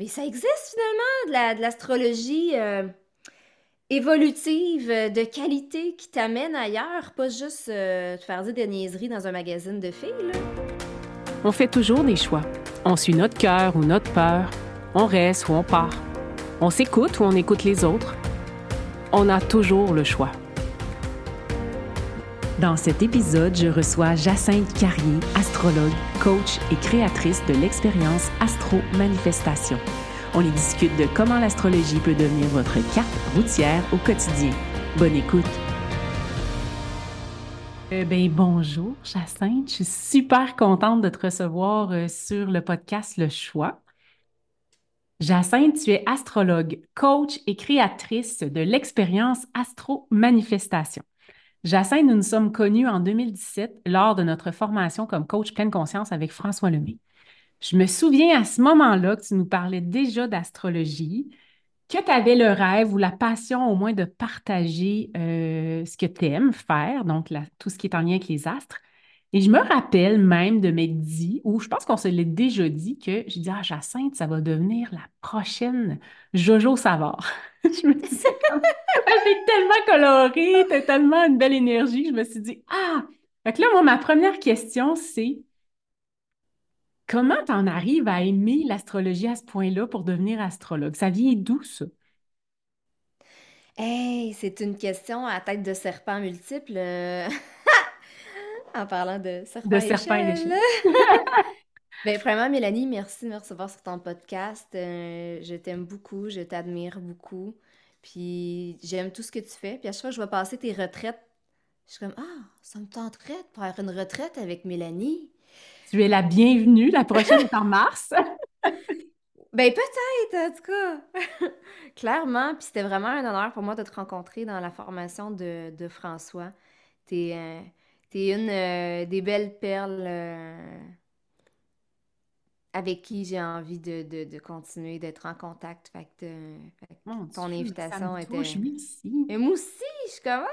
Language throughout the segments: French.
Mais ça existe finalement de l'astrologie euh, évolutive, de qualité qui t'amène ailleurs, pas juste te faire dire des niaiseries dans un magazine de filles. On fait toujours des choix. On suit notre cœur ou notre peur. On reste ou on part. On s'écoute ou on écoute les autres. On a toujours le choix. Dans cet épisode, je reçois Jacinthe Carrier, astrologue, coach et créatrice de l'expérience Astro Manifestation. On y discute de comment l'astrologie peut devenir votre carte routière au quotidien. Bonne écoute! Ben, bonjour, Jacinthe. Je suis super contente de te recevoir euh, sur le podcast Le Choix. Jacinthe, tu es astrologue, coach et créatrice de l'expérience Astro Manifestation. Jacinthe, nous nous sommes connus en 2017 lors de notre formation comme coach pleine conscience avec François Lemay. Je me souviens à ce moment-là que tu nous parlais déjà d'astrologie, que tu avais le rêve ou la passion au moins de partager euh, ce que tu aimes faire, donc tout ce qui est en lien avec les astres. Et je me rappelle même de mes dit, ou je pense qu'on se l'est déjà dit, que j'ai dit, ah, Jacinthe, ça va devenir la prochaine Jojo Savard. je me disais, elle est tellement colorée, t'as tellement une belle énergie, je me suis dit, ah! Fait que là, moi, ma première question, c'est Comment t'en arrives à aimer l'astrologie à ce point-là pour devenir astrologue? Ça vient d'où, ça? Hey, c'est une question à tête de serpent multiple. en parlant de serpent De serpent Ben, vraiment, Mélanie, merci de me recevoir sur ton podcast. Euh, je t'aime beaucoup, je t'admire beaucoup. Puis j'aime tout ce que tu fais. Puis à chaque fois que je vais passer tes retraites, je suis comme Ah, ça me tenterait de faire une retraite avec Mélanie. Tu es la bienvenue. La prochaine est en mars. ben peut-être, en tout cas. Clairement. Puis c'était vraiment un honneur pour moi de te rencontrer dans la formation de, François. Tu es, euh, une euh, des belles perles euh, avec qui j'ai envie de, continuer d'être en contact. Fait que, ton invitation était. Et moi aussi, je suis comme.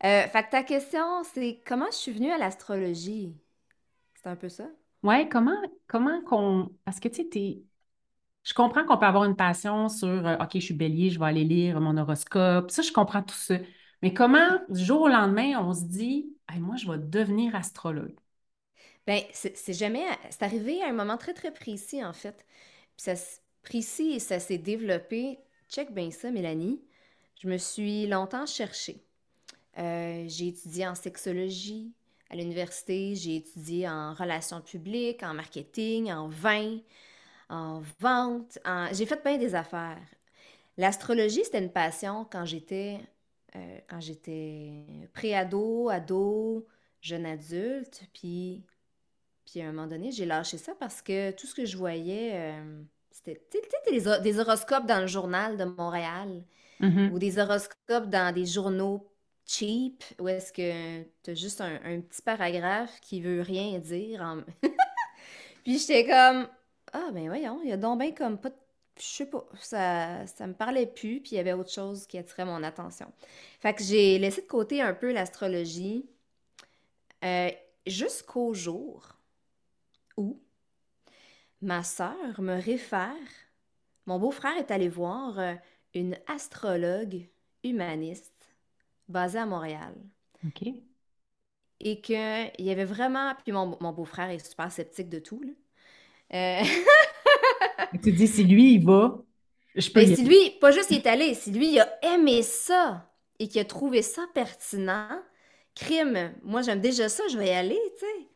Ah! fait que ta question, c'est comment je suis venue à l'astrologie? C'est un peu ça? Oui, comment, comment qu'on. Parce que tu sais, je comprends qu'on peut avoir une passion sur euh, OK, je suis bélier, je vais aller lire mon horoscope. Ça, je comprends tout ça. Mais comment, du jour au lendemain, on se dit moi, je vais devenir astrologue? Bien, c'est jamais. C'est arrivé à un moment très, très précis, en fait. Puis ça précis et ça s'est développé. Check bien ça, Mélanie. Je me suis longtemps cherchée. Euh, j'ai étudié en sexologie, à l'université, j'ai étudié en relations publiques, en marketing, en vin, en vente. J'ai fait bien des affaires. L'astrologie, c'était une passion quand j'étais euh, quand j'étais pré-ado, ado, jeune adulte. Puis, puis à un moment donné, j'ai lâché ça parce que tout ce que je voyais, euh, c'était des, horoscopes dans le journal de Montréal mm-hmm. ou des horoscopes dans des journaux cheap, où est-ce que tu as juste un, petit paragraphe qui veut rien dire. Puis j'étais comme, ah ben voyons, il y a donc bien comme pas de... Je sais pas, ça, ça me parlait plus, puis il y avait autre chose qui attirait mon attention. Fait que j'ai laissé de côté un peu l'astrologie euh, jusqu'au jour où ma sœur me réfère, mon beau-frère est allé voir euh, une astrologue humaniste basé à Montréal. OK. Et qu'il y avait vraiment. Puis mon, beau-frère est super sceptique de tout. Là. Euh... tu dis, si lui, il va, je peux. Ben, si lui, pas juste il est allé, si lui, il a aimé ça et qu'il a trouvé ça pertinent, crime, moi, j'aime déjà ça, je vais y aller, tu sais.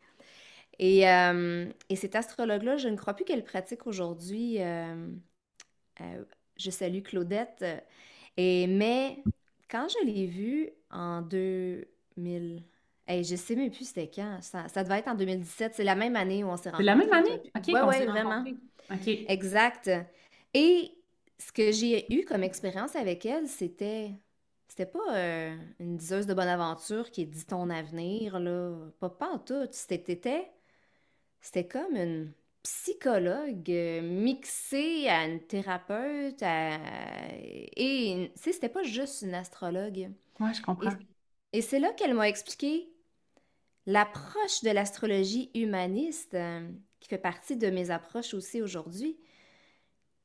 Et, euh, et cet astrologue-là, je ne crois plus qu'elle pratique aujourd'hui. Euh, euh, je salue Claudette. Et, mais quand je l'ai vu en 2000, hey, je sais même plus c'était quand. Ça, ça, devait être en 2017. C'est la même année où on s'est rencontrés. C'est la même année? OK, oui, ouais, vraiment. OK. Exact. Et ce que j'ai eu comme expérience avec elle, c'était... C'était pas euh, une diseuse de bonne aventure qui dit ton avenir, là. Pas, pas en tout. C'était... C'était comme une psychologue euh, mixée à une thérapeute et tu sais c'était pas juste une astrologue. Ouais, je comprends. Et, c'est là qu'elle m'a expliqué l'approche de l'astrologie humaniste euh, fait partie de mes approches aussi aujourd'hui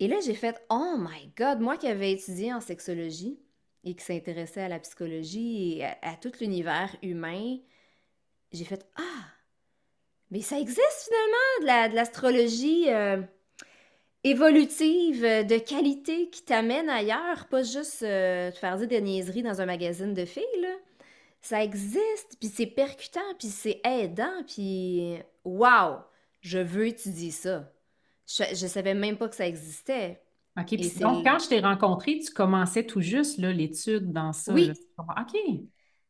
Et là, j'ai fait Oh my God, moi qui avais étudié en sexologie et qui s'intéressait à la psychologie et à, tout l'univers humain, j'ai fait Ah, mais ça existe finalement de l'astrologie euh, évolutive, de qualité qui t'amène ailleurs, pas juste euh, te faire dire des niaiseries dans un magazine de filles. Ça existe, puis c'est percutant, puis c'est aidant, puis wow, je veux étudier ça. Je, je savais même pas que ça existait. OK. donc, quand je t'ai rencontré, tu commençais tout juste l'étude dans ça. Oui. OK.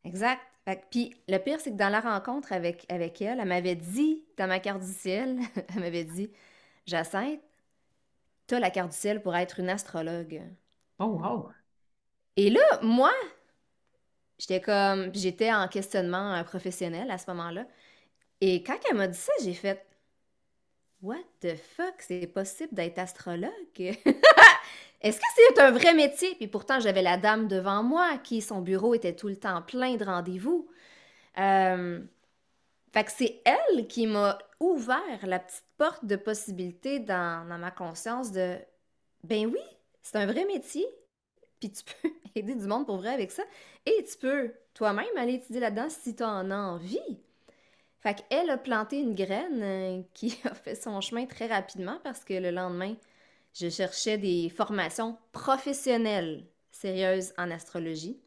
Exact. puis le pire, c'est que dans la rencontre avec, avec elle, elle m'avait dit, dans ma carte du ciel, elle m'avait dit Jacinthe, as la carte du ciel pour être une astrologue. Oh, wow. Et là, moi, j'étais comme. J'étais en questionnement professionnel à ce moment-là. Et quand elle m'a dit ça, j'ai fait What the fuck, c'est possible d'être astrologue? Est-ce que c'est un vrai métier? Puis pourtant, j'avais la dame devant moi qui, son bureau était tout le temps plein de rendez-vous. Euh, fait que c'est elle qui m'a ouvert la petite porte de possibilités dans, dans ma conscience de ben oui, c'est un vrai métier, puis tu peux aider du monde pour vrai avec ça, et tu peux toi-même aller étudier là-dedans si tu en as envie. Fait qu'elle a planté une graine euh, qui a fait son chemin très rapidement parce que le lendemain, je cherchais des formations professionnelles sérieuses en astrologie.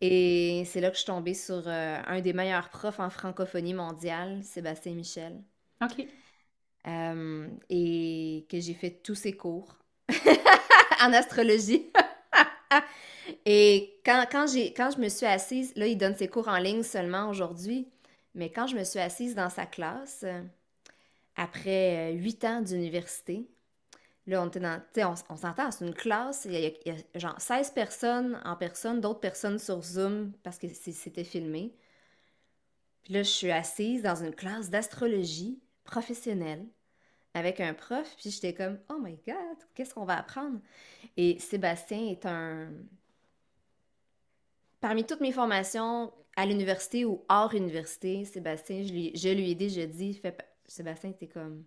Et c'est là que je suis tombée sur euh, un des meilleurs profs en francophonie mondiale, Sébastien Michel. OK. Euh, et que j'ai fait tous ses cours en astrologie. et quand, quand, quand je me suis assise, là, il donne ses cours en ligne seulement aujourd'hui. Mais quand je me suis assise dans sa classe, euh, après euh, huit ans d'université, là, on était dans, on, on s'entend, c'est une classe, il y, a, genre 16 personnes en personne, d'autres personnes sur Zoom parce que c'était filmé. Puis là, je suis assise dans une classe d'astrologie professionnelle avec un prof, puis j'étais comme, oh my God, qu'est-ce qu'on va apprendre? Et Sébastien est un... Parmi toutes mes formations, à l'université ou hors université, Sébastien, je lui, je lui ai déjà dit, fait, Sébastien, t'es comme,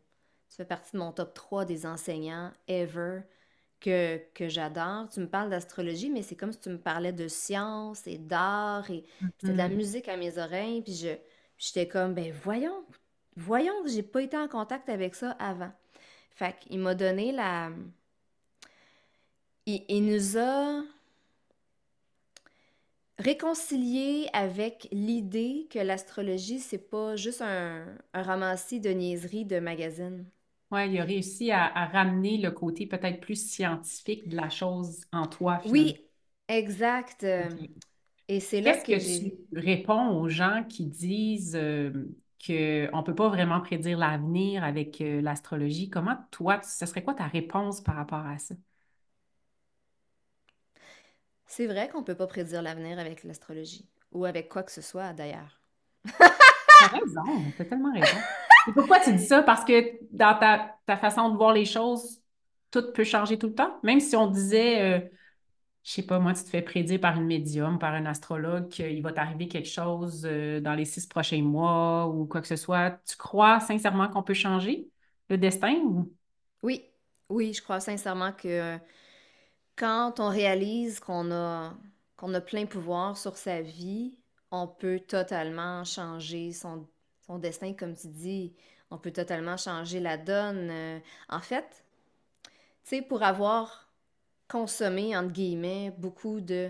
tu fais partie de mon top 3 des enseignants ever que, que j'adore. Tu me parles d'astrologie, mais c'est comme si tu me parlais de science et d'art et c'était de la mm-hmm. musique à mes oreilles. Puis je, j'étais comme, ben voyons, voyons, j'ai pas été en contact avec ça avant. Fait qu'il m'a donné la... Il, il nous a réconcilier avec l'idée que l'astrologie, c'est pas juste un, un romancier de niaiserie de magazine. Oui, il a réussi à, ramener le côté peut-être plus scientifique de la chose en toi. Oui, exact. Et c'est là que, que tu réponds aux gens qui disent euh, qu'on ne peut pas vraiment prédire l'avenir avec euh, l'astrologie? Comment toi, ce serait quoi ta réponse par rapport à ça? C'est vrai qu'on ne peut pas prédire l'avenir avec l'astrologie, ou avec quoi que ce soit d'ailleurs. T'as raison, t'as tellement raison. Et pourquoi tu dis ça? Parce que dans ta, façon de voir les choses, tout peut changer tout le temps. Même si on disait, je euh, je sais pas, moi, tu te fais prédire par une médium, par un astrologue, qu'il va t'arriver quelque chose euh, dans les six prochains mois ou quoi que ce soit, tu crois sincèrement qu'on peut changer le destin? Oui, oui, je crois sincèrement que quand on réalise qu'on a, qu'on a plein pouvoir sur sa vie, on peut totalement changer son, destin, comme tu dis. On peut totalement changer la donne. Euh, en fait, tu sais, pour avoir consommé, entre guillemets, beaucoup de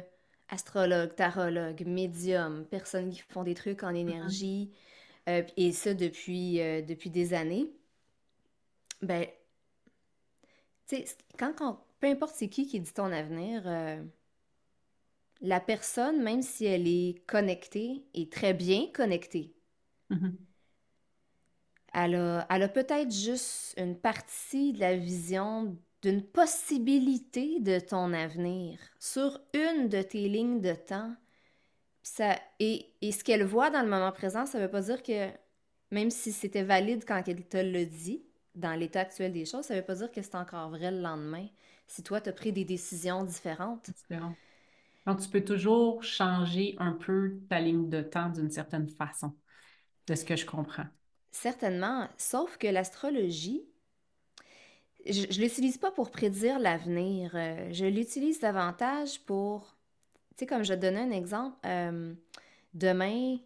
astrologues, tarologues, médiums, personnes qui font des trucs en mm-hmm. énergie, euh, et ça depuis, euh, depuis des années, ben, tu sais, quand, quand, peu importe c'est qui qui dit ton avenir, euh, la personne, même si elle est connectée, est très bien connectée. Mm-hmm. Elle a, elle a peut-être juste une partie de la vision d'une possibilité de ton avenir sur une de tes lignes de temps. Ça, et, et ce qu'elle voit dans le moment présent, ça ne veut pas dire que même si c'était valide quand elle te le dit, dans l'état actuel des choses, ça ne veut pas dire que c'est encore vrai le lendemain si toi, tu as pris des décisions différentes. Donc, tu peux toujours changer un peu ta ligne de temps d'une certaine façon, de ce que je comprends. Certainement, sauf que l'astrologie, je, je l'utilise pas pour prédire l'avenir. euh, je l'utilise davantage pour, tu sais, comme je te donnais un exemple, euh, demain,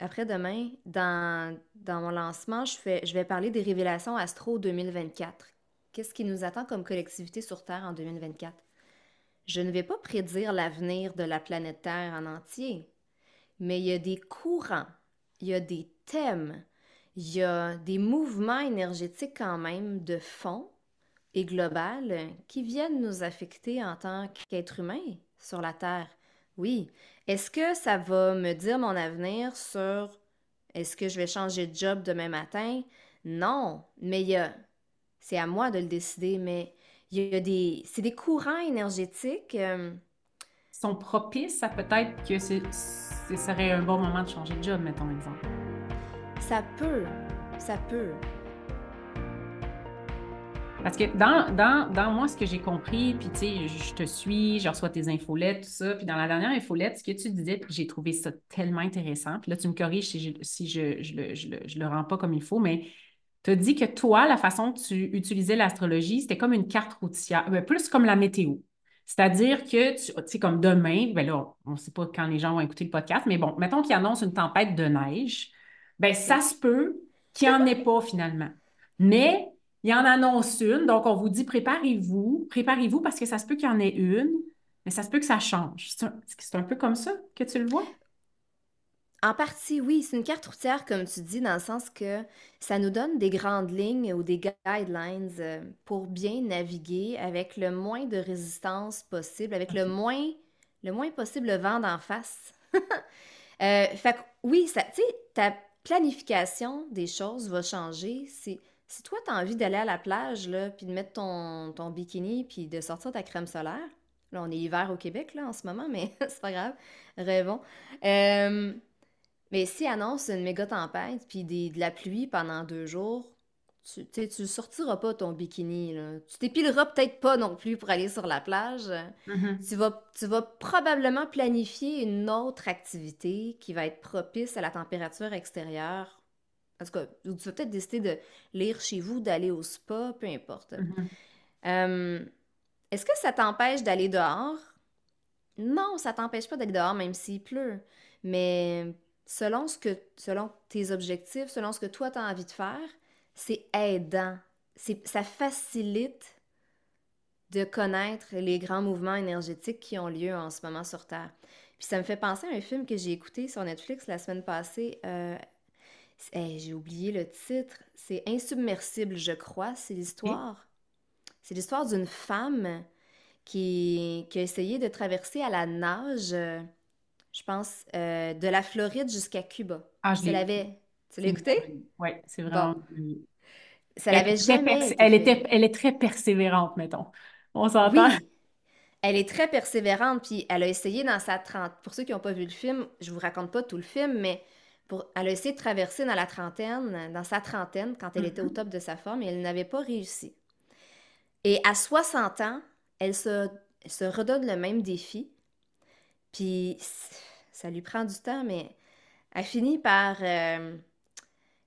après-demain, dans, dans mon lancement, je fais, je vais parler des révélations Astro 2024. Qu'est-ce qui nous attend comme collectivité sur Terre en 2024? Je ne vais pas prédire l'avenir de la planète Terre en entier, mais il y a des courants, il y a des thèmes, il y a des mouvements énergétiques quand même de fond et global qui viennent nous affecter en tant qu'être humain sur la Terre. Oui. Est-ce que ça va me dire mon avenir sur est-ce que je vais changer de job demain matin? Non, mais il y a, c'est à moi de le décider, mais il y a des, c'est des courants énergétiques. euh, sont propices à peut-être que ce serait un bon moment de changer de job, mettons exemple. ça peut, ça peut. Parce que dans, dans, dans moi, ce que j'ai compris, puis tu sais, je te suis, je reçois tes infolettes, tout ça. Puis dans la dernière infolette, ce que tu disais, j'ai trouvé ça tellement intéressant. Puis là, tu me corriges si je, si je, je, le, je, le, je le rends pas comme il faut, mais tu as dit que toi, la façon que tu utilisais l'astrologie, c'était comme une carte routière, ben, plus comme la météo. C'est-à-dire que, tu tu sais, comme demain, ben là, on ne sait pas quand les gens vont écouter le podcast, mais bon, mettons qu'ils annoncent une tempête de neige, ben ça se peut qu'il n'y en ait pas finalement. Mais il en annonce une, donc on vous dit préparez-vous, préparez-vous parce que ça se peut qu'il y en ait une, mais ça se peut que ça change. C'est un, c'est un peu comme ça que tu le vois? En partie, oui, c'est une carte routière, comme tu dis, dans le sens que ça nous donne des grandes lignes ou des guidelines euh, pour bien naviguer avec le moins de résistance possible, avec le moins, le moins possible le vent d'en face. Euh, fait que oui, ça, tu sais, ta planification des choses va changer. Si, si toi, tu as envie d'aller à la plage, là, puis de mettre ton, ton bikini, puis de sortir ta crème solaire, là, on est hiver au Québec, là, en ce moment, mais c'est pas grave, rêvons. Euh, mais si annonce une méga tempête puis des- de la pluie pendant deux jours, tu, tu sais, tu sortiras pas ton bikini, là. Tu t'épileras peut-être pas non plus pour aller sur la plage. Mhm. Tu vas, tu vas probablement planifier une autre activité qui va être propice à la température extérieure. En tout cas, ou tu vas peut-être décider de lire chez vous, d'aller au spa, peu importe. Mhm. Euh, est-ce que ça t'empêche d'aller dehors? Non, ça t'empêche pas d'aller dehors même s'il pleut. Mais selon ce que, selon tes objectifs, selon ce que toi tu as envie de faire, c'est aidant. C'est, ça facilite de connaître les grands mouvements énergétiques qui ont lieu en ce moment sur Terre. Puis ça me fait penser à un film que j'ai écouté sur Netflix la semaine passée. euh, hey, j'ai oublié le titre. C'est Insubmersible, je crois. C'est l'histoire. C'est l'histoire d'une femme qui, qui a essayé de traverser à la nage, euh, je pense, euh, de la Floride jusqu'à Cuba. Ah, je l'avait. Tu l'as écouté? Oui, c'est Bon, vraiment. ça Elle, l'avait est très jamais elle, était, elle est très persévérante, mettons. On s'entend? Oui, elle est très persévérante, puis elle a essayé dans sa trente. Pour ceux qui n'ont pas vu le film, je vous raconte pas tout le film, mais pour... elle a essayé de traverser dans la trentaine, dans sa trentaine, quand elle était au Mhm. top de sa forme, et elle n'avait pas réussi. Et à 60 ans, elle se, elle se redonne le même défi, puis ça lui prend du temps, mais elle finit par, euh,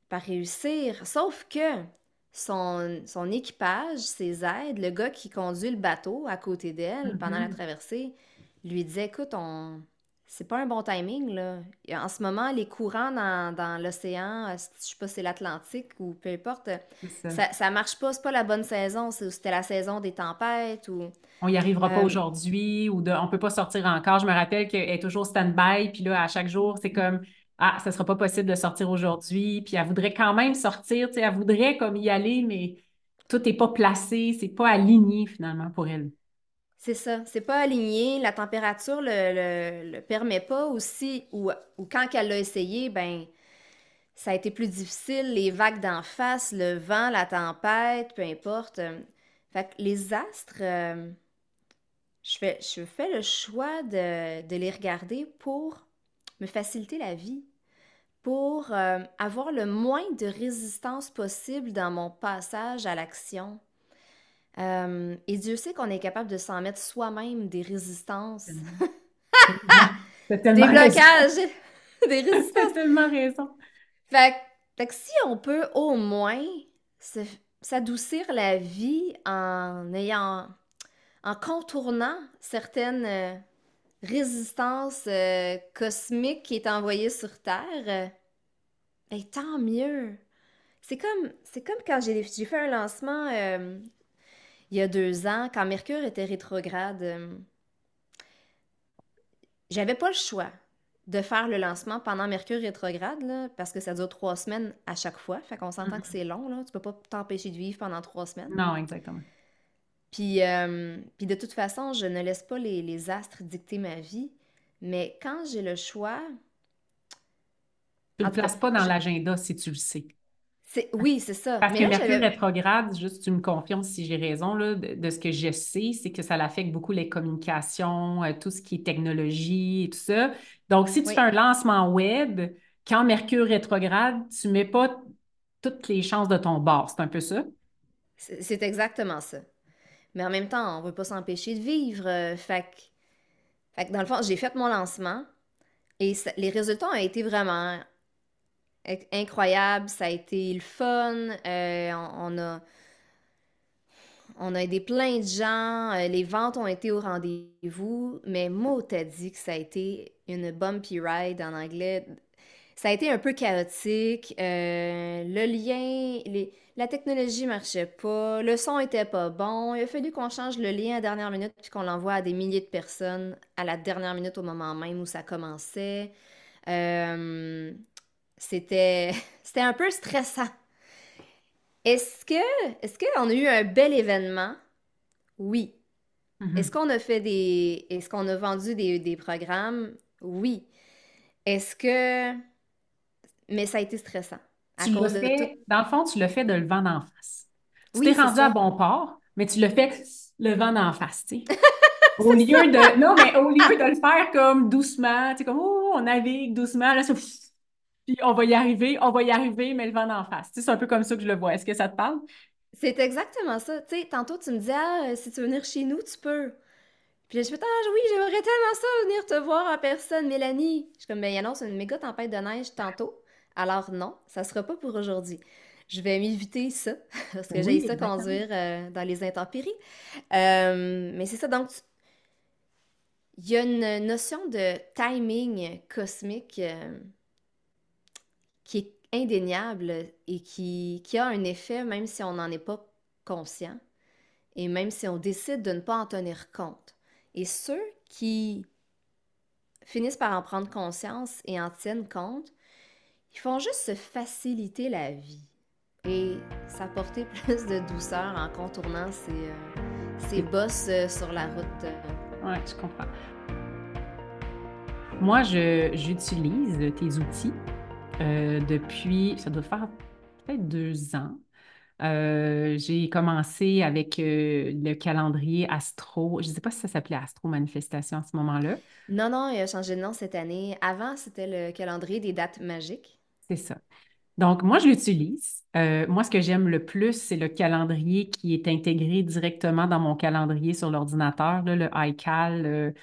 par réussir. Sauf que son, son équipage, ses aides, le gars qui conduit le bateau à côté d'elle pendant la Mhm. traversée, lui disait, écoute, on... c'est pas un bon timing, là. En ce moment, les courants dans, dans l'océan, euh, je sais pas si c'est l'Atlantique ou peu importe, C'est ça. ça, ça marche pas, c'est pas la bonne saison, c'était la saison des tempêtes ou... On n'y arrivera pas Euh, aujourd'hui ou de, on peut pas sortir encore. Je me rappelle qu'elle est toujours stand-by, puis là, à chaque jour, c'est comme Ah, ça sera pas possible de sortir aujourd'hui. Puis elle voudrait quand même sortir, tu sais, elle voudrait comme y aller, mais tout n'est pas placé, c'est pas aligné finalement pour elle. C'est ça, c'est pas aligné, la température le, le, permet pas aussi, ou, quand elle l'a essayé, ben ça a été plus difficile, les vagues d'en face, le vent, la tempête, peu importe. Fait que les astres, euh, je fais, le choix de, de les regarder pour me faciliter la vie, pour euh, avoir le moins de résistance possible dans mon passage à l'action. Euh, et Dieu sait qu'on est capable de s'en mettre soi-même des résistances, T'as des raison. blocages, des T'as résistances. tellement raison. Fait, que- fait que si on peut au moins s'adoucir la vie en ayant, en contournant certaines euh, résistances euh, cosmiques qui est envoyées sur Terre, ben, tant mieux. C'est comme, c'est comme quand j'ai fait un lancement il y a deux ans, quand Mercure était rétrograde. j'avais pas le choix de faire le lancement pendant Mercure rétrograde, là, parce que ça dure trois semaines à chaque fois. Fait qu'on s'entend que mm-hmm. c'est long, là. Tu peux pas t'empêcher de vivre pendant trois semaines. Non, exactement. Puis, euh, puis de toute façon, je ne laisse pas les, astres dicter ma vie. Mais quand j'ai le choix... Tu ne le places pas dans l'agenda si tu le sais. Oui, c'est ça. Parce que Mercure rétrograde, juste tu me confirmes si j'ai raison, là, de, ce que je sais, c'est que ça l'affecte beaucoup les communications, euh, tout ce qui est technologie et tout ça. Donc, si tu fais un lancement web, quand Mercure rétrograde, tu ne mets pas toutes les chances de ton bord. C'est un peu ça? C'est exactement ça. Mais en même temps, on ne veut pas s'empêcher de vivre. Euh, fait, que, dans le fond, j'ai fait mon lancement et les résultats ont été vraiment incroyable, ça a été le fun. Euh, on, a, on a aidé plein de gens, euh, les ventes ont été au rendez-vous, mais Mo t'a dit que ça a été une bumpy ride en anglais. Ça a été un peu chaotique. Euh, le lien, la technologie marchait pas, le son était pas bon. Il a fallu qu'on change le lien à la dernière minute puis qu'on l'envoie à des milliers de personnes à la dernière minute au moment même où ça commençait. C'était, c'était un peu stressant. Est-ce que, est-ce qu'on a eu un bel événement? Oui. Mm-hmm. Est-ce qu'on a fait des, est-ce qu'on a vendu des, programmes? Oui. Est-ce que, mais ça a été stressant. tu fait, Dans le fond, tu l'as fait de le vent en face. Tu t'es rendu à bon port, mais tu l'as fait le vent en face, tu sais. au lieu de, non, mais au lieu de le faire comme doucement, tu sais, comme, oh, on navigue doucement, là, ça, puis on va y arriver, on va y arriver, mais le vent en face. c'est un peu comme ça que je le vois. Est-ce que ça te parle? C'est exactement ça. Tu sais, tantôt, tu me disais, ah, si tu veux venir chez nous, tu peux. Puis là, je fais, ah oui, j'aimerais tellement ça venir te voir en personne, Mélanie. Je suis comme, ben, il annonce une méga tempête de neige tantôt. Alors non, ça sera pas pour aujourd'hui. Je vais m'éviter ça, parce que j'ai ça conduire euh, dans les intempéries. Euh, mais c'est ça, donc, il y a une notion de timing cosmique. Euh, qui est indéniable et qui, qui a un effet même si on n'en est pas conscient et même si on décide de ne pas en tenir compte. Et ceux qui finissent par en prendre conscience et en tiennent compte, ils font juste se faciliter la vie et s'apporter plus de douceur en contournant ces, euh, ces bosses euh, sur la route. Oui, je comprends. Moi, j'utilise tes outils euh, depuis, ça doit faire peut-être deux ans. Euh, j'ai commencé avec euh, le calendrier Astro. Je ne sais pas si ça s'appelait Astro Manifestation à ce moment-là. Non, non, il a changé de nom cette année. Avant, c'était le calendrier des dates magiques. C'est ça. Donc, moi, je l'utilise. moi, ce que j'aime le plus, c'est le calendrier qui est intégré directement dans mon calendrier sur l'ordinateur, le iCal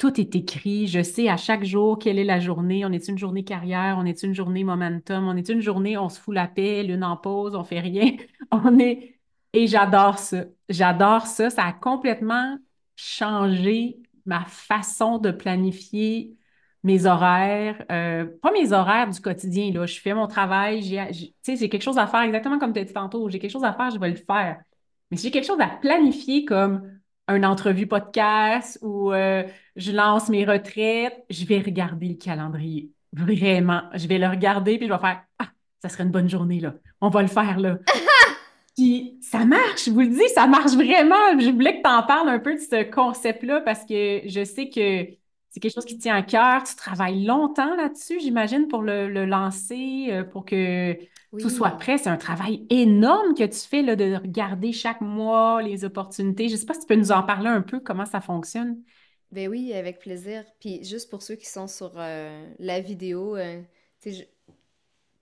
tout est écrit. Je sais à chaque jour quelle est la journée. On est une journée carrière, on est une journée momentum, on est une journée, on se fout la paix, l'une en pause, on fait rien. On est. Et j'adore ça. J'adore ça. Ça a complètement changé ma façon de planifier mes horaires. Euh, pas mes horaires du quotidien, là. Je fais mon travail, j'ai, j'ai quelque chose à faire, exactement comme tu as dit tantôt. J'ai quelque chose à faire, je vais le faire. Mais si j'ai quelque chose à planifier comme une entrevue podcast ou euh, je lance mes retraites, je vais regarder le calendrier. Vraiment. Je vais le regarder puis je vais faire Ah, ça serait une bonne journée, là. On va le faire, là. puis ça marche, je vous le dis, ça marche vraiment. Je voulais que tu en parles un peu de ce concept-là parce que je sais que c'est quelque chose qui tient à cœur. Tu travailles longtemps là-dessus, j'imagine, pour le, lancer, euh, pour que tout soit prêt. C'est un travail énorme que tu fais là, de regarder chaque mois les opportunités. Je ne sais pas si tu peux nous en parler un peu, comment ça fonctionne. Ben oui, avec plaisir. Puis juste pour ceux qui sont sur euh, la vidéo, euh,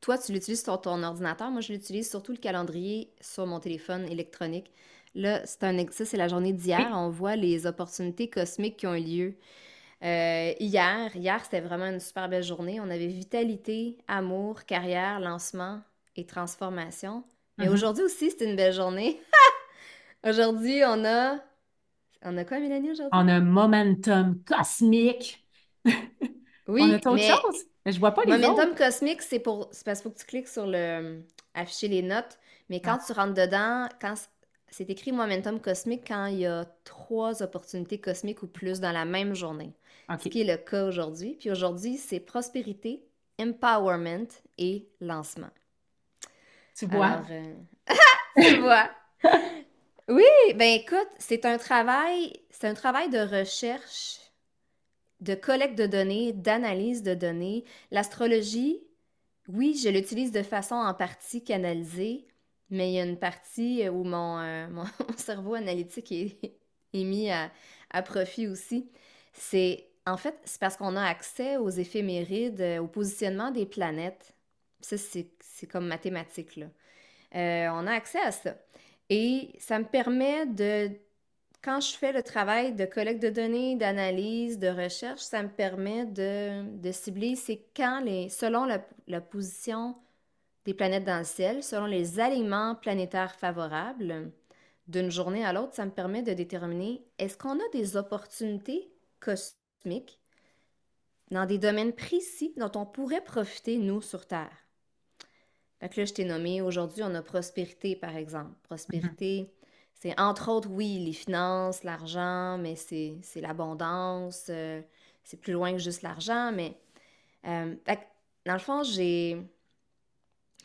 toi, tu l'utilises sur ton ordinateur. Moi, je l'utilise surtout le calendrier sur mon téléphone électronique. Là, c'est un, ça, c'est la journée d'hier. On voit les opportunités cosmiques qui ont eu lieu. Euh, hier, hier, c'était vraiment une super belle journée. On avait vitalité, amour, carrière, lancement et transformation. Mais Mhm. aujourd'hui aussi, c'est une belle journée. Aujourd'hui, on a... On a quoi, Mélanie, aujourd'hui? On a un momentum cosmique. On a Oui, autre mais chose? Mais je vois pas les Momentum autres. cosmique, c'est pour, c'est parce qu'il faut que tu cliques sur le afficher les notes. Mais quand Ah, tu rentres dedans, quand c'est écrit Momentum cosmique quand il y a trois opportunités cosmiques ou plus dans la même journée. Ce OK. qui est le cas aujourd'hui. Puis aujourd'hui, c'est prospérité, empowerment et lancement. Tu vois? Alors, euh, tu vois. Oui, ben écoute, c'est un travail, c'est un travail de recherche, de collecte de données, d'analyse de données. L'astrologie, oui, je l'utilise de façon en partie canalisée, mais il y a une partie où mon, euh, mon cerveau analytique est, est mis à, à profit aussi. C'est, en fait, c'est parce qu'on a accès aux éphémérides, euh, au positionnement des planètes. Ça, c'est, comme mathématique, là. Euh, on a accès à ça. Et ça me permet de, quand je fais le travail de collecte de données, d'analyse, de recherche, ça me permet de, cibler c'est quand les, selon la, la position des planètes dans le ciel, selon les alignements planétaires favorables d'une journée à l'autre, ça me permet de déterminer est-ce qu'on a des opportunités cosmiques dans des domaines précis dont on pourrait profiter, nous, sur Terre? Fait que là, je t'ai nommé, aujourd'hui, on a prospérité, par exemple. Mhm. Prospérité, c'est entre autres, oui, les finances, l'argent, mais c'est c'est l'abondance, euh, c'est plus loin que juste l'argent, mais euh, fait que, dans le fond, j'ai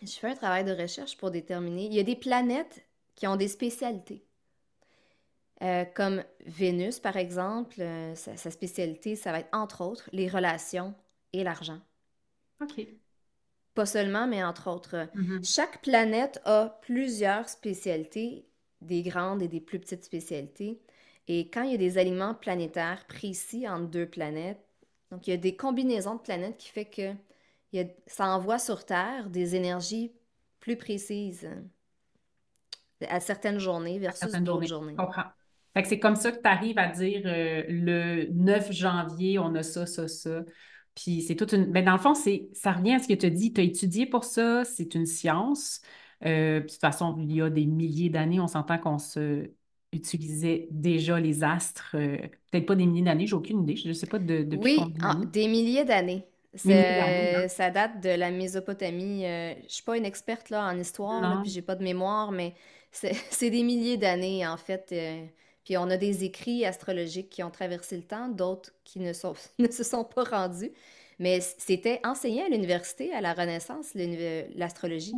je fais un travail de recherche pour déterminer. Il y a des planètes qui ont des spécialités. Euh, comme Vénus, par exemple, euh, sa, sa spécialité, ça va être entre autres les relations et l'argent. OK. Pas seulement, mais entre autres. Mhm. Chaque planète a plusieurs spécialités, des grandes et des plus petites spécialités. Et quand il y a des aliments planétaires précis entre deux planètes, donc il y a des combinaisons de planètes qui fait que il y a- ça envoie sur Terre des énergies plus précises euh, à certaines journées versus d'autres journées. Journées. comprends. Fait que c'est comme ça que tu arrives à dire euh, le 9 janvier, on a ça, ça, ça. Puis c'est toute une. Ben, dans le fond, c'est ça revient à ce que tu as dit. Tu as étudié pour ça, c'est une science. Euh, de toute façon, il y a des milliers d'années, on s'entend qu'on se utilisait déjà les astres. euh, peut-être pas des milliers d'années, j'ai aucune idée. Je ne sais pas de- depuis Oui, combien d'années. des milliers d'années. D'années, hein? C'est- Ça date de la Mésopotamie. euh, je suis pas une experte là, en histoire, là, puis j'ai pas de mémoire, mais c'est c'est des milliers d'années en fait. Puis on a des écrits astrologiques qui ont traversé le temps, d'autres qui ne se sont pas rendus. Mais c'était enseigné à l'université, à la Renaissance, l'astrologie.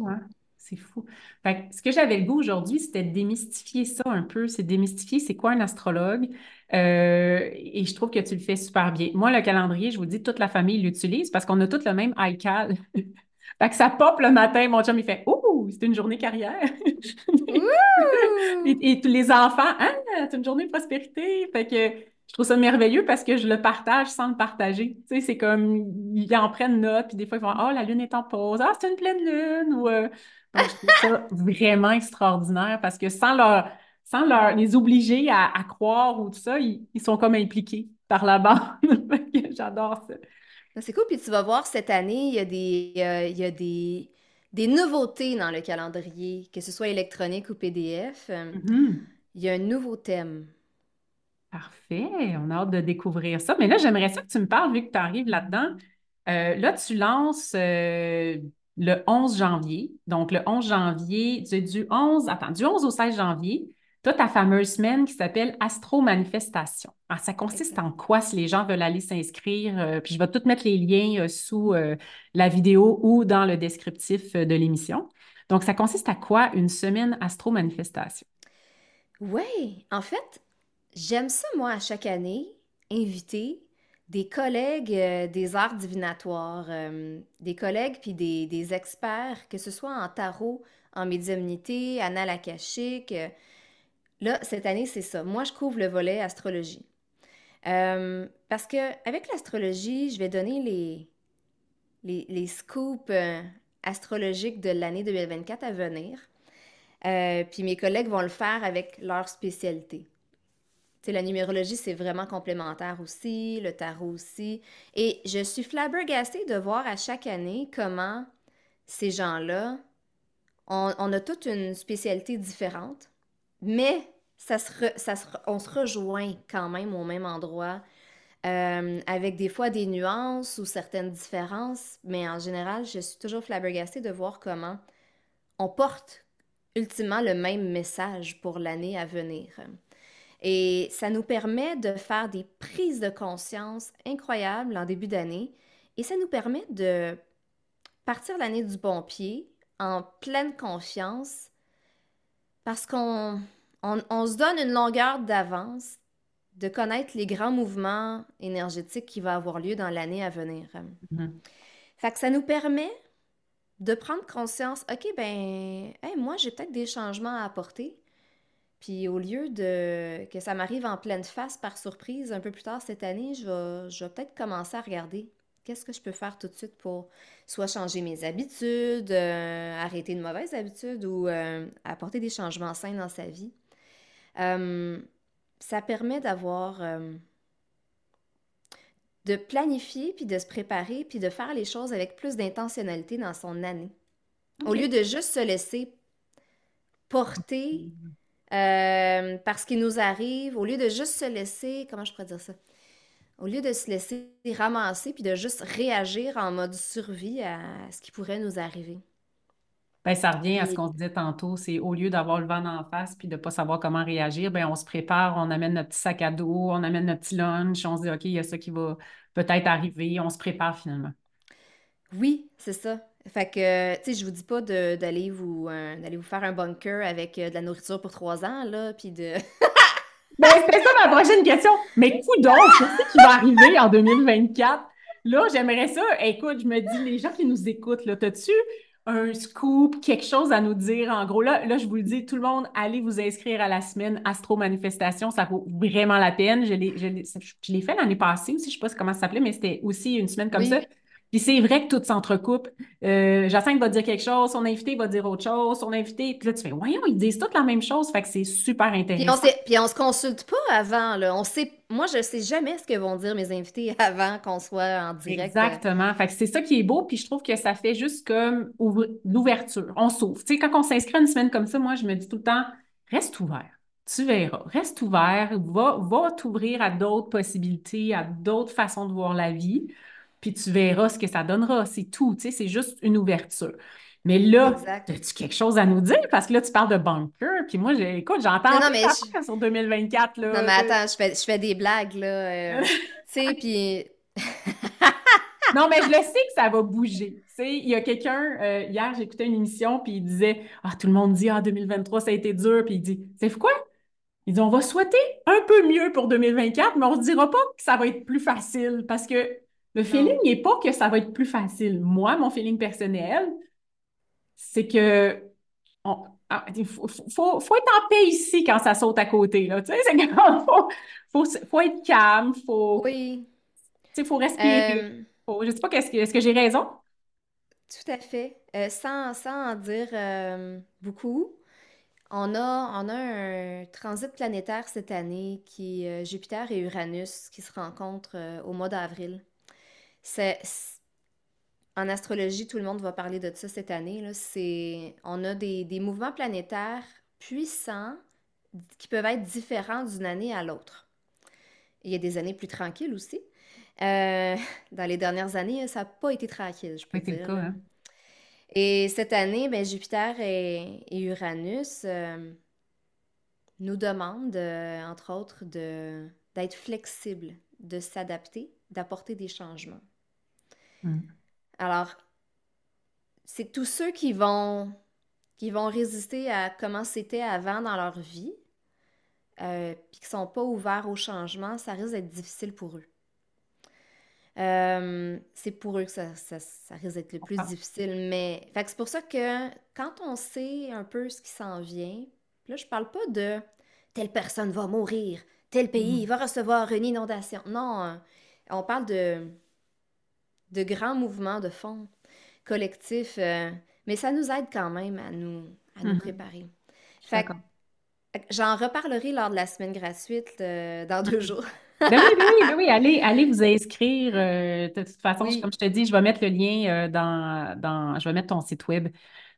C'est fou. Fait que ce que j'avais le goût aujourd'hui, c'était de démystifier ça un peu. C'est démystifier c'est quoi un astrologue. Euh, et je trouve que tu le fais super bien. Moi, le calendrier, je vous dis, toute la famille l'utilise parce qu'on a tous le même iCal. Fait que ça pop le matin, mon chum, il fait Oh, c'est une journée carrière. Ouh! Et, et tous les enfants, ah, c'est une journée de prospérité. Fait que je trouve ça merveilleux parce que je le partage sans le partager. Tu sais, c'est comme, ils en prennent note, puis des fois, ils font, oh, la lune est en pause. Ah, c'est une pleine lune. Ou, euh, donc, je trouve ça vraiment extraordinaire parce que sans leur, sans leur, les obliger à, à croire ou tout ça, ils, ils sont comme impliqués par la bande. J'adore ça. Ah, C'est cool, puis tu vas voir cette année, il y a des, euh, il y a des, des nouveautés dans le calendrier, que ce soit électronique ou PDF. euh, Mhm. il y a un nouveau thème. Parfait, on a hâte de découvrir ça. Mais là, j'aimerais ça que tu me parles, vu que tu arrives là-dedans. Euh, là, tu lances euh, le 11 janvier. Donc, le 11 janvier, du, du 11, attends, du 11 au 16 janvier, tu as ta fameuse semaine qui s'appelle Astro Manifestation. Alors, ça consiste en quoi si les gens veulent aller s'inscrire? Euh, puis je vais tout mettre les liens euh, sous euh, la vidéo ou dans le descriptif de l'émission. Donc, ça consiste à quoi une semaine Astro Manifestation? Oui, en fait, j'aime ça, moi, à chaque année, inviter des collègues des arts divinatoires, des collègues puis des, des experts, que ce soit en tarot, en médiumnité, annales akashiques. Là, cette année, c'est ça. Moi, je couvre le volet astrologie. Euh, parce que avec l'astrologie, je vais donner les, les, les scoops euh, astrologiques de l'année 2024 à venir. Euh, puis mes collègues vont le faire avec leur spécialité. La numérologie, c'est vraiment complémentaire aussi, le tarot aussi. Et je suis flabbergastée de voir à chaque année comment ces gens-là on, on a toute une spécialité différente, mais ça se ça on se rejoint quand même au même endroit, euh, avec des fois des nuances ou certaines différences, mais en général, je suis toujours flabbergastée de voir comment on porte ultimement le même message pour l'année à venir. Et ça nous permet de faire des prises de conscience incroyables en début d'année et ça nous permet de partir l'année du bon pied, en pleine confiance, parce qu'on on, on se donne une longueur d'avance de connaître les grands mouvements énergétiques qui vont avoir lieu dans l'année à venir. Mhm. Fait que ça nous permet de prendre conscience, OK, ben, hey, moi, j'ai peut-être des changements à apporter. Puis au lieu de que ça m'arrive en pleine face par surprise un peu plus tard cette année, je vais, je vais peut-être commencer à regarder qu'est-ce que je peux faire tout de suite pour soit changer mes habitudes, euh, arrêter une mauvaise habitude ou euh, apporter des changements sains dans sa vie. Euh, ça permet d'avoir, de planifier, puis de se préparer, puis de faire les choses avec plus d'intentionnalité dans son année. Au lieu de juste se laisser porter euh, par ce qui nous arrive, au lieu de juste se laisser, comment je pourrais dire ça? Au lieu de se laisser ramasser, puis de juste réagir en mode survie à ce qui pourrait nous arriver? Ben, ça revient à ce qu'on se disait tantôt, c'est au lieu d'avoir le vent d'en face puis de ne pas savoir comment réagir, ben, on se prépare, on amène notre petit sac à dos, on amène notre petit lunch, on se dit, OK, il y a ça qui va peut-être arriver, on se prépare finalement. oui, c'est ça. Fait que, tu sais, je vous dis pas de- d'aller vous, euh, d'aller vous faire un bunker avec euh, de la nourriture pour trois ans, là, puis de... Ben, c'était ça ma prochaine question. Mais coudonc, qu'est-ce qui va arriver en 2024? Là, j'aimerais ça. Écoute, je me dis, les gens qui nous écoutent, là, t'as-tu un scoop, quelque chose à nous dire? En gros, là, là, je vous le dis, tout le monde, allez vous inscrire à la semaine Astro Manifestation. Ça vaut vraiment la peine. Je l'ai, je l'ai, je l'ai fait l'année passée aussi. Je sais pas comment ça s'appelait, mais c'était aussi une semaine comme ça. Puis c'est vrai que tout s'entrecoupe. Euh, Jacinthe va dire quelque chose, son invité va dire autre chose, son invité. Puis là, tu fais, voyons, ils disent toutes la même chose. Fait que c'est super intéressant. puis on se consulte pas avant, là. On sait, moi, je sais jamais ce que vont dire mes invités avant qu'on soit en direct. Exactement. Fait que c'est ça qui est beau, puis je trouve que ça fait juste comme l'ouverture. On s'ouvre. Tu sais, quand on s'inscrit à une semaine comme ça, moi, je me dis tout le temps, reste ouvert. Tu verras. Reste ouvert. Va, va t'ouvrir à d'autres possibilités, à d'autres façons de voir la vie, puis tu verras ce que ça donnera. C'est tout. Tu sais, c'est juste une ouverture. Mais là, as-tu quelque chose à nous dire? Parce que là, tu parles de bunker, puis moi, écoute, j'entends Non, non, mais je, sur 2024, non, là. mais attends, je fais, je fais des blagues, là. euh, tu sais, puis... Non, mais je le sais que ça va bouger. Tu sais, il y a quelqu'un, euh, hier, j'écoutais une émission, puis il disait, ah, tout le monde dit, ah, 2023, ça a été dur, puis il dit, c'est quoi? Il dit, on va souhaiter un peu mieux pour 2024, mais on ne se dira pas que ça va être plus facile, parce que le feeling n'est pas que ça va être plus facile. Moi, mon feeling personnel, c'est que on- ah, faut, faut, faut être en paix ici quand ça saute à côté, là. Tu sais, c'est faut, faut, faut être calme, faut, Oui. tu sais, faut respirer. Euh, Faut, je sais pas, qu'est-ce que, est-ce que j'ai raison? tout à fait. Euh, sans, sans en dire euh, beaucoup, on a, on a un transit planétaire cette année qui est euh, Jupiter et Uranus qui se rencontrent au mois d'avril. C'est, en astrologie, tout le monde va parler de ça cette année, là. C'est, on a des, des mouvements planétaires puissants qui peuvent être différents d'une année à l'autre. Il y a des années plus tranquilles aussi. Euh, dans les dernières années, ça n'a pas été tranquille, je peux le dire, cas, hein? Et cette année, ben, Jupiter et, et Uranus euh, nous demandent, euh, entre autres, de, d'être flexibles, de s'adapter, d'apporter des changements. Mm. Alors, c'est tous ceux qui vont, qui vont résister à comment c'était avant dans leur vie, euh, puis qui sont pas ouverts au changement, ça risque d'être difficile pour eux. Euh, c'est pour eux que ça, ça, ça risque d'être le plus Ah, difficile. Mais fait que c'est pour ça que quand on sait un peu ce qui s'en vient, là, je parle pas de telle personne va mourir, tel pays mm. va recevoir une inondation. Non, euh, on parle de, de grands mouvements de fond collectifs, euh, mais ça nous aide quand même à nous, à nous Mhm. préparer. Fait j'en reparlerai lors de la semaine gratuite euh, dans deux jours. Ben oui, ben oui, ben oui, allez, allez vous inscrire. euh, de toute façon, comme je te dis, je vais mettre le lien dans, dans, je vais mettre ton site web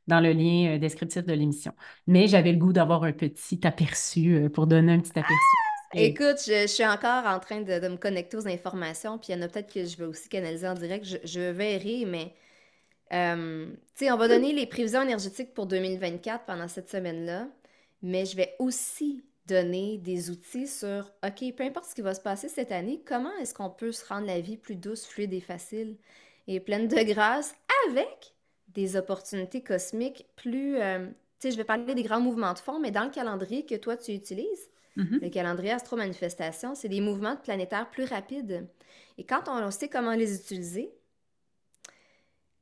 dans le lien descriptif de l'émission. Mais j'avais le goût d'avoir un petit aperçu pour donner un petit aperçu. Écoute, je, suis encore en train de, me connecter aux informations, puis il y en a peut-être que je vais aussi canaliser en direct. Je, je verrai, mais euh, tu sais, on va donner les prévisions énergétiques pour 2024 pendant cette semaine-là, mais je vais aussi donner des outils sur, OK, peu importe ce qui va se passer cette année, comment est-ce qu'on peut se rendre la vie plus douce, fluide et facile et pleine de grâce avec des opportunités cosmiques plus... Euh, tu sais, je vais parler des grands mouvements de fond, mais dans le calendrier que toi, tu utilises, mm-hmm. le calendrier astro-manifestation, c'est des mouvements planétaires plus rapides. Et quand on sait comment les utiliser,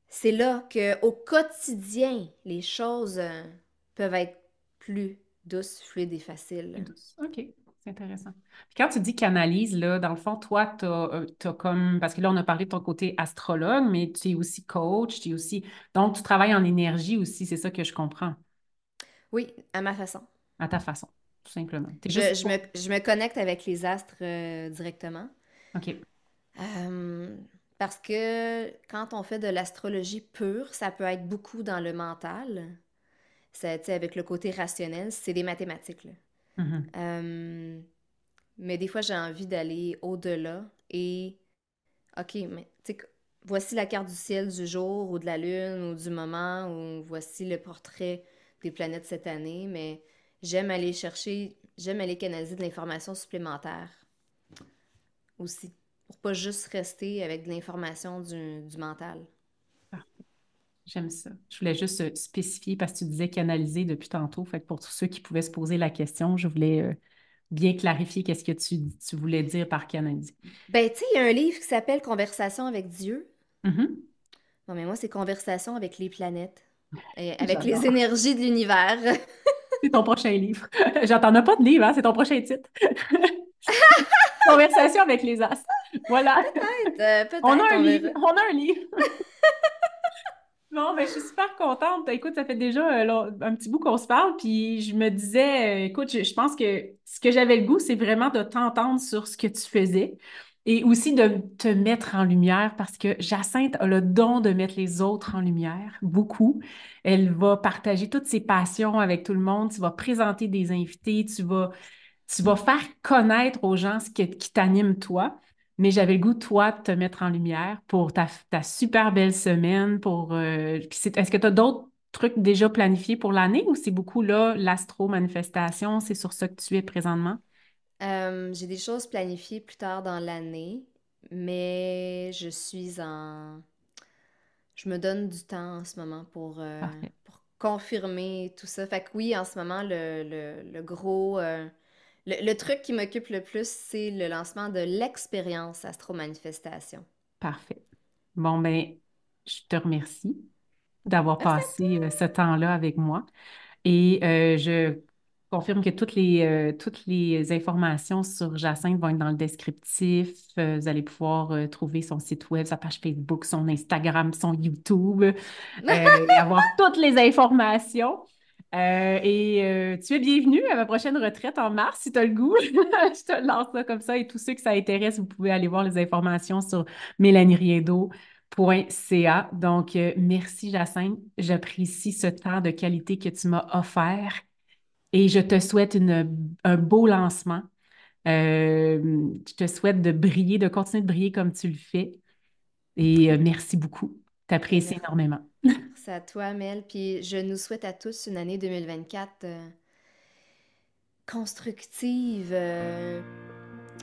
c'est là qu'au quotidien, les choses euh, peuvent être plus douces, fluides et faciles. OK. C'est intéressant. Puis quand tu dis canalise, là, dans le fond, toi, tu as, euh, comme. Parce que là, on a parlé de ton côté astrologue, mais tu es aussi coach, tu es aussi. Donc, tu travailles en énergie aussi, c'est ça que je comprends. Oui, à ma façon. À ta façon, tout simplement. Je, me, je, me, connecte avec les astres euh, directement. OK. Parce que quand on fait de l'astrologie pure, ça peut être beaucoup dans le mental. Ça, avec le côté rationnel, c'est des mathématiques. Mm-hmm. Euh, mais des fois, j'ai envie d'aller au-delà et, OK, mais voici la carte du ciel du jour ou de la lune ou du moment ou voici le portrait des planètes cette année, mais j'aime aller chercher, j'aime aller canaliser de l'information supplémentaire aussi pour pas juste rester avec de l'information du, mental. J'aime ça. Je voulais juste euh, spécifier parce que tu disais canaliser depuis tantôt. Fait que pour tous ceux qui pouvaient se poser la question, je voulais euh, bien clarifier qu'est-ce que tu, tu, voulais dire par canaliser. Ben, tu sais, il y a un livre qui s'appelle Conversation avec Dieu. Mm-hmm. Non, mais moi, c'est Conversation avec les planètes, et avec les énergies de l'univers. c'est ton prochain livre. J'entends pas de livre, hein? c'est ton prochain titre. Conversation avec les astres. Voilà. Peut-être, euh. On a un livre. On a un livre. Bon, ben, je suis super contente. Écoute, ça fait déjà euh, un petit bout qu'on se parle, puis je me disais, euh, écoute, je, pense que ce que j'avais le goût, c'est vraiment de t'entendre sur ce que tu faisais et aussi de te mettre en lumière parce que Jacinthe a le don de mettre les autres en lumière, beaucoup. Elle va partager toutes ses passions avec tout le monde. Tu vas présenter des invités, tu vas tu vas faire connaître aux gens ce qui, t'anime toi. Mais j'avais le goût, toi, de te mettre en lumière pour ta, super belle semaine. Pour, euh, est-ce que tu as d'autres trucs déjà planifiés pour l'année ou c'est beaucoup là, l'astro-manifestation, c'est sur ça que tu es présentement? Euh, j'ai des choses planifiées plus tard dans l'année, mais je suis en... Je me donne du temps en ce moment pour, euh, pour confirmer tout ça. Fait que oui, en ce moment, le, gros... Le, truc qui m'occupe le plus, c'est le lancement de l'expérience Astro-Manifestation. Parfait. Bon, ben, je te remercie d'avoir passé euh, ce temps-là avec moi. Et euh, je confirme que toutes les, euh, toutes les informations sur Jacinthe vont être dans le descriptif. vous allez pouvoir trouver son site web, sa page Facebook, son Instagram, son YouTube, avoir toutes les informations. Euh, et euh, tu es bienvenue à ma prochaine retraite en mars si tu as le goût. je te lance ça comme ça. Et tous ceux que ça intéresse, vous pouvez aller voir les informations sur mélanieriendo.ca. Donc, euh, merci Jacinthe. J'apprécie ce temps de qualité que tu m'as offert et je te souhaite un beau lancement. je te souhaite de briller, de continuer de briller comme tu le fais. Et merci beaucoup. T'apprécies énormément. C'est à toi, Mel. Puis je nous souhaite à tous une année 2024 euh, constructive. Euh,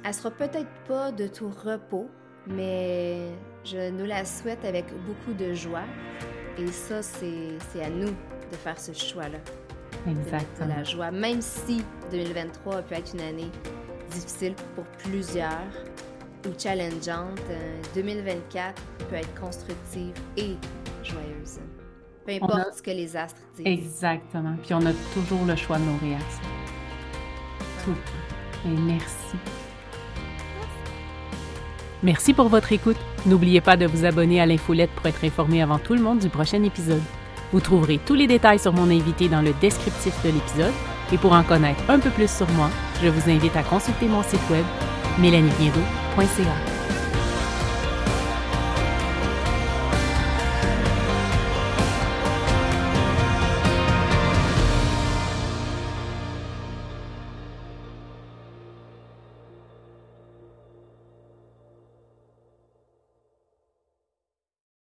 elle sera peut-être pas de tout repos, mais je nous la souhaite avec beaucoup de joie. Et ça, c'est à nous de faire ce choix-là. Exactement. De la joie, même si 2023 peut être une année difficile pour plusieurs ou challengeante, 2024 euh, peut être constructive et joyeuse. Peu importe ce que les astres disent. Exactement. Puis on a toujours le choix de nos réactions. Tout. Et merci. Merci pour votre écoute. N'oubliez pas de vous abonner à l'infolette pour être informé avant tout le monde du prochain épisode. Vous trouverez tous les détails sur mon invité dans le descriptif de l'épisode. Et pour en connaître un peu plus sur moi, je vous invite à consulter mon site web mélanieviedo.ca.